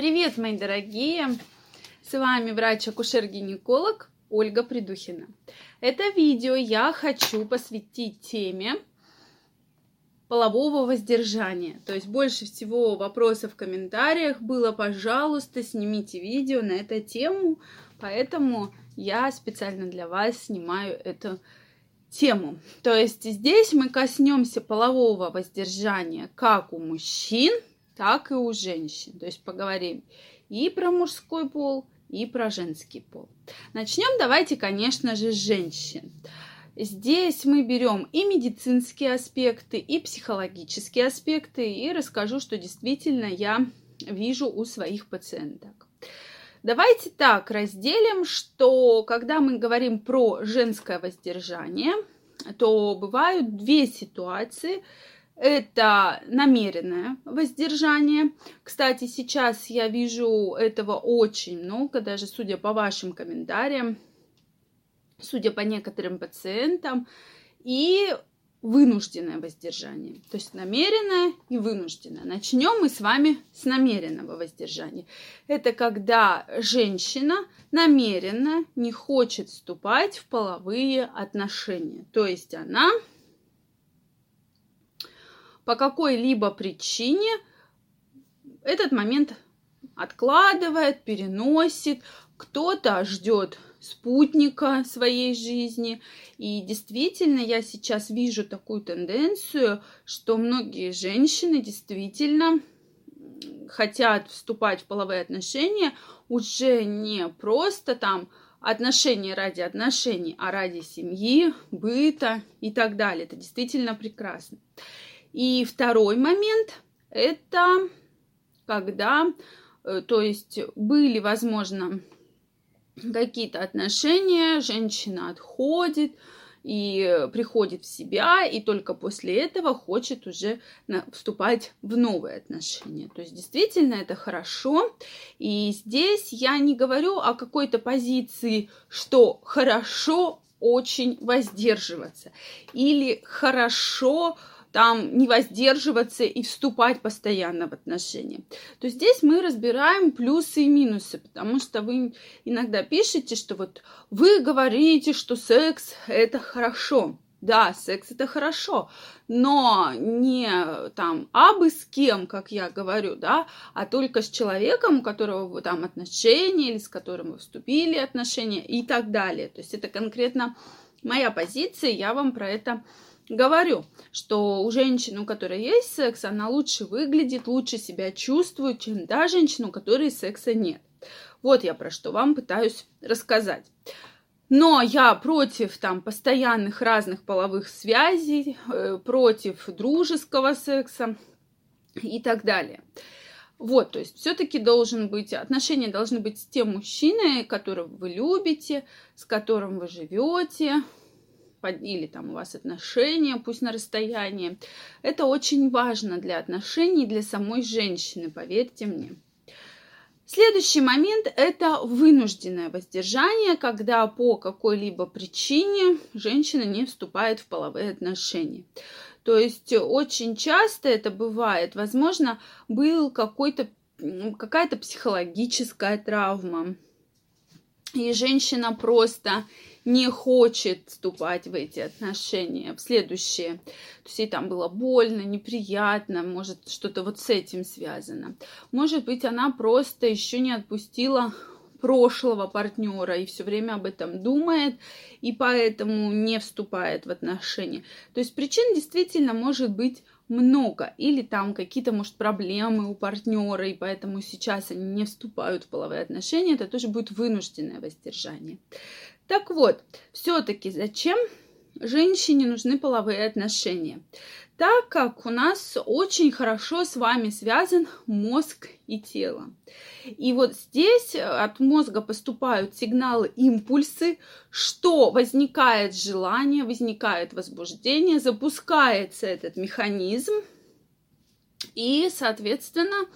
Привет, мои дорогие! С вами врач-акушер-гинеколог Ольга Придухина. Это видео я хочу посвятить теме полового воздержания. То есть больше всего вопросов в комментариях было, пожалуйста, снимите видео на эту тему, поэтому я специально для вас снимаю эту тему. То есть здесь мы коснемся полового воздержания как у мужчин, так и у женщин. То есть поговорим и про мужской пол, и про женский пол. Начнем давайте, конечно же, с женщин. Здесь мы берем и медицинские аспекты, и психологические аспекты, и расскажу, что действительно я вижу у своих пациенток. Давайте так разделим, что когда мы говорим про женское воздержание, то бывают две ситуации, это намеренное воздержание. Кстати, сейчас я вижу этого очень много, даже судя по вашим комментариям, судя по некоторым пациентам, и вынужденное воздержание. То есть намеренное и вынужденное. Начнем мы с вами с намеренного воздержания. Это когда женщина намеренно не хочет вступать в половые отношения. То есть она по какой-либо причине этот момент откладывает, переносит, кто-то ждет спутника своей жизни. И действительно, я сейчас вижу такую тенденцию, что многие женщины действительно хотят вступать в половые отношения уже не просто там отношения ради отношений, а ради семьи, быта и так далее. Это действительно прекрасно. И второй момент – это когда, э, то есть были, возможно, какие-то отношения, женщина отходит и приходит в себя, и только после этого хочет уже вступать в новые отношения. То есть действительно это хорошо. И здесь я не говорю о какой-то позиции, что хорошо очень воздерживаться или хорошо там не воздерживаться и вступать постоянно в отношения. То здесь мы разбираем плюсы и минусы, потому что вы иногда пишете, что вот вы говорите, что секс это хорошо. Да, секс это хорошо, но не там абы с кем, как я говорю, да, а только с человеком, у которого вы там отношения или с которым вы вступили отношения и так далее. То есть это конкретно моя позиция, я вам про это что у женщины, у которой есть секс, она лучше выглядит, лучше себя чувствует, чем та женщина, у которой секса нет. Вот я про что вам пытаюсь рассказать. Но я против там постоянных разных половых связей, э, против дружеского секса и так далее. Вот, то есть все-таки должен быть, отношения должны быть с тем мужчиной, которого вы любите, с которым вы живете, или там у вас отношения, пусть на расстоянии. Это очень важно для отношений, для самой женщины, поверьте мне. Следующий момент – это вынужденное воздержание, когда по какой-либо причине женщина не вступает в половые отношения. То есть очень часто это бывает, возможно, был какой-то какая-то психологическая травма, и женщина просто не хочет вступать в эти отношения, в следующие. То есть ей там было больно, неприятно, может что-то вот с этим связано. Может быть, она просто еще не отпустила прошлого партнера и все время об этом думает, и поэтому не вступает в отношения. То есть причин действительно может быть много, или там какие-то, может, проблемы у партнера, и поэтому сейчас они не вступают в половые отношения, это тоже будет вынужденное воздержание. Так вот, все-таки зачем женщине нужны половые отношения? Так как у нас очень хорошо с вами связан мозг и тело. И вот здесь от мозга поступают сигналы, импульсы, что возникает желание, возникает возбуждение, запускается этот механизм, и, соответственно,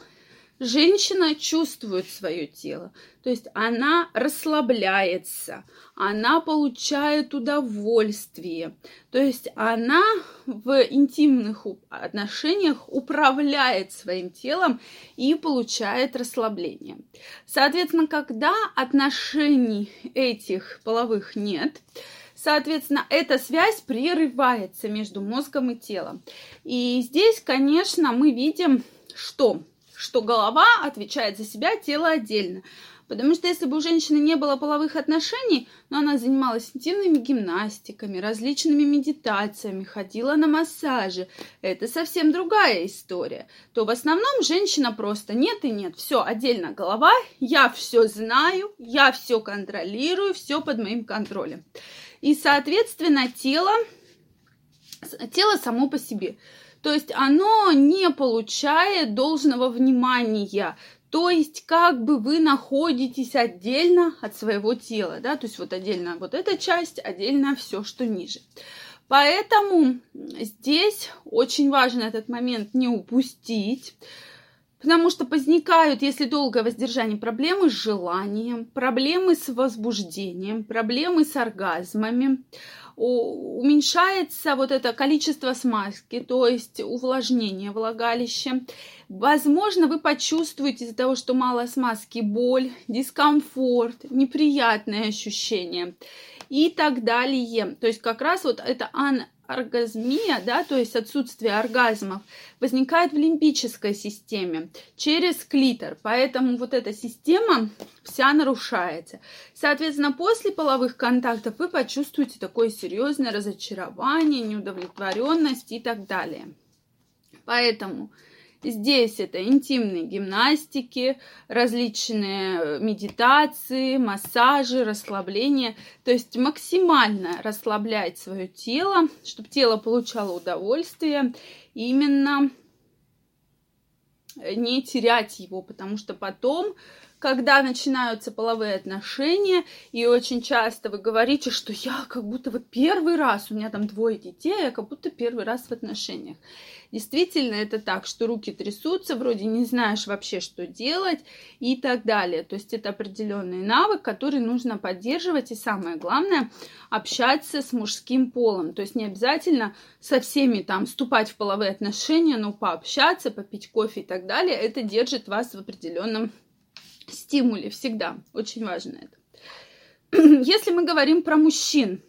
женщина чувствует свое тело, то есть она расслабляется, она получает удовольствие, то есть она в интимных отношениях управляет своим телом и получает расслабление. Соответственно, когда отношений этих половых нет, Соответственно, эта связь прерывается между мозгом и телом. И здесь, конечно, мы видим, что что голова отвечает за себя, тело отдельно. Потому что если бы у женщины не было половых отношений, но она занималась интимными гимнастиками, различными медитациями, ходила на массажи, это совсем другая история, то в основном женщина просто нет и нет, все отдельно голова, я все знаю, я все контролирую, все под моим контролем. И, соответственно, тело, тело само по себе. То есть оно не получает должного внимания. То есть как бы вы находитесь отдельно от своего тела, да, то есть вот отдельно вот эта часть, отдельно все, что ниже. Поэтому здесь очень важно этот момент не упустить, потому что возникают, если долгое воздержание, проблемы с желанием, проблемы с возбуждением, проблемы с оргазмами, уменьшается вот это количество смазки, то есть увлажнение влагалища. Возможно, вы почувствуете из-за того, что мало смазки, боль, дискомфорт, неприятные ощущения и так далее. То есть как раз вот это ан оргазмия, да, то есть отсутствие оргазмов, возникает в лимбической системе через клитор. Поэтому вот эта система вся нарушается. Соответственно, после половых контактов вы почувствуете такое серьезное разочарование, неудовлетворенность и так далее. Поэтому Здесь это интимные гимнастики, различные э, медитации, массажи, расслабление. То есть максимально расслаблять свое тело, чтобы тело получало удовольствие. Именно э, не терять его, потому что потом когда начинаются половые отношения, и очень часто вы говорите, что я как будто вот первый раз, у меня там двое детей, я как будто первый раз в отношениях. Действительно, это так, что руки трясутся, вроде не знаешь вообще, что делать и так далее. То есть это определенный навык, который нужно поддерживать, и самое главное, общаться с мужским полом. То есть не обязательно со всеми там вступать в половые отношения, но пообщаться, попить кофе и так далее, это держит вас в определенном стимуле всегда. Очень важно это. Если мы говорим про мужчин,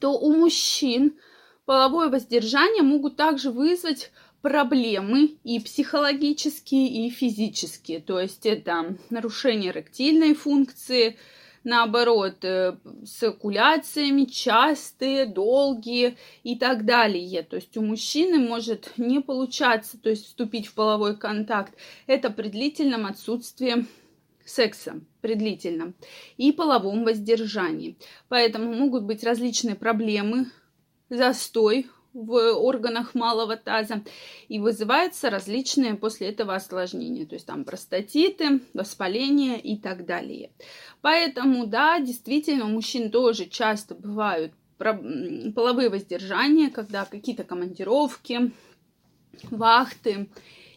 то у мужчин половое воздержание могут также вызвать проблемы и психологические, и физические. То есть это нарушение ректильной функции, наоборот, э, с окуляциями частые, долгие и так далее. То есть у мужчины может не получаться, то есть вступить в половой контакт. Это при длительном отсутствии секса, при длительном, и половом воздержании. Поэтому могут быть различные проблемы, застой в органах малого таза и вызываются различные после этого осложнения, то есть там простатиты, воспаление и так далее. Поэтому, да, действительно, у мужчин тоже часто бывают половые воздержания, когда какие-то командировки, вахты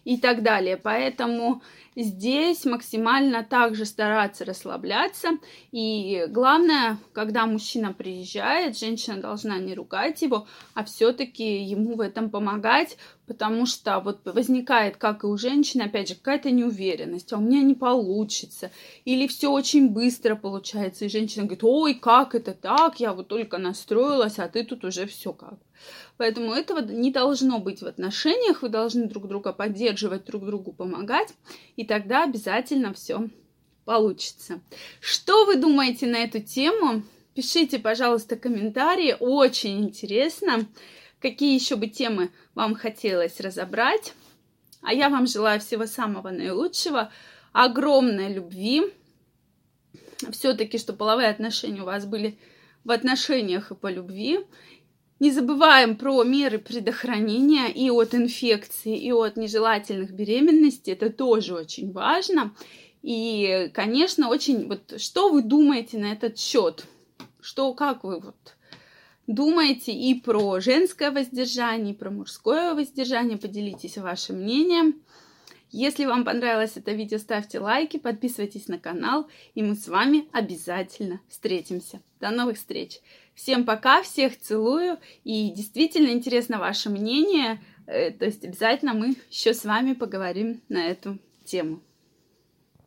и так далее. Поэтому здесь максимально также стараться расслабляться. И главное, когда мужчина приезжает, женщина должна не ругать его, а все-таки ему в этом помогать, потому что вот возникает, как и у женщины, опять же, какая-то неуверенность, а у меня не получится, или все очень быстро получается, и женщина говорит, ой, как это так, я вот только настроилась, а ты тут уже все как. Поэтому этого не должно быть в отношениях, вы должны друг друга поддерживать, друг другу помогать, и тогда обязательно все получится. Что вы думаете на эту тему? Пишите, пожалуйста, комментарии, очень интересно, какие еще бы темы вам хотелось разобрать. А я вам желаю всего самого наилучшего, огромной любви, все-таки, что половые отношения у вас были в отношениях и по любви, не забываем про меры предохранения и от инфекции, и от нежелательных беременностей. Это тоже очень важно. И, конечно, очень... Вот что вы думаете на этот счет? Что, как вы вот думаете и про женское воздержание, и про мужское воздержание? Поделитесь вашим мнением. Если вам понравилось это видео, ставьте лайки, подписывайтесь на канал, и мы с вами обязательно встретимся. До новых встреч! Всем пока, всех целую, и действительно интересно ваше мнение, э, то есть обязательно мы еще с вами поговорим на эту тему.